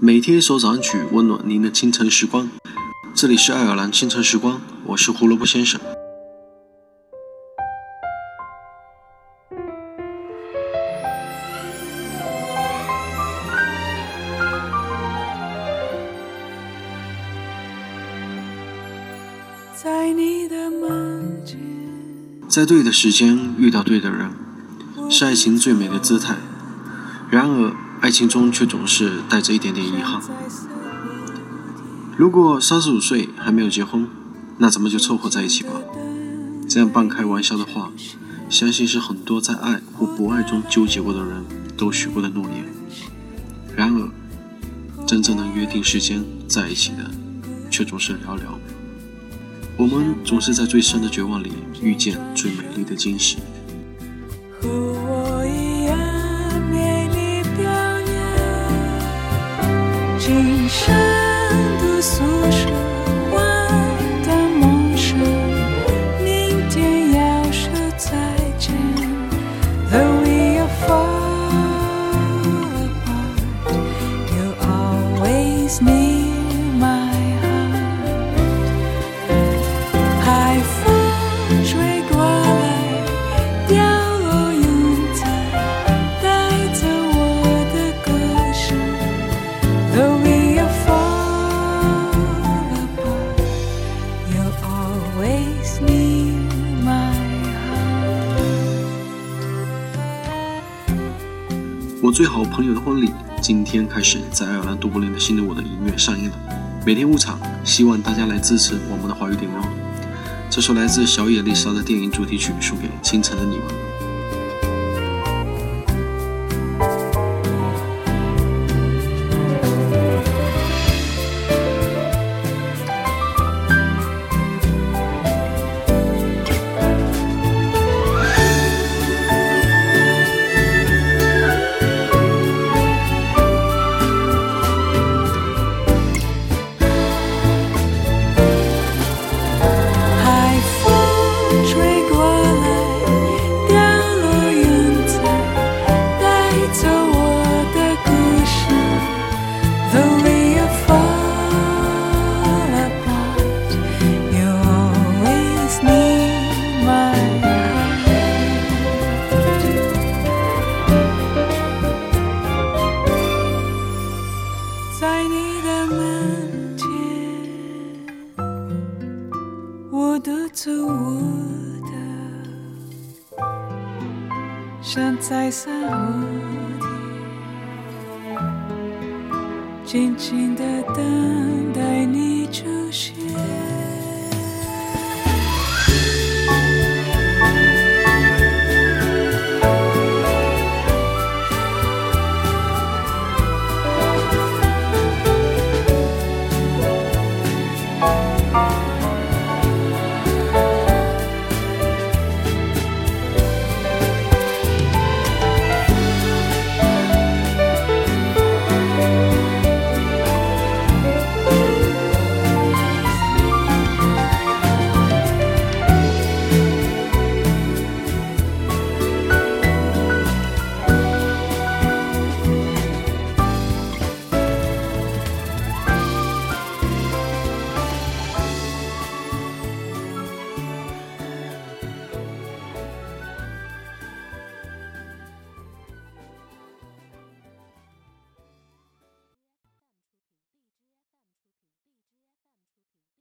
每天一首早安曲，温暖您的清晨时光。这里是爱尔兰清晨时光，我是胡萝卜先生。在你的门前，在对的时间遇到对的人，是爱情最美的姿态。然而，爱情中却总是带着一点点遗憾。如果三十五岁还没有结婚，那咱们就凑合在一起吧。这样半开玩笑的话，相信是很多在爱或不爱中纠结过的人都许过的诺言。然而，真正能约定时间在一起的，却总是寥寥。我们总是在最深的绝望里遇见最美丽的惊喜。生的诉说，我最好朋友的婚礼今天开始在爱尔兰都柏林的新的我的音乐上映了，每天五场，希望大家来支持我们的华语电影哦。这首来自小野丽莎的电影主题曲，送给清晨的你们。我的走我的，像在散蝴蝶，静静的等待你出现。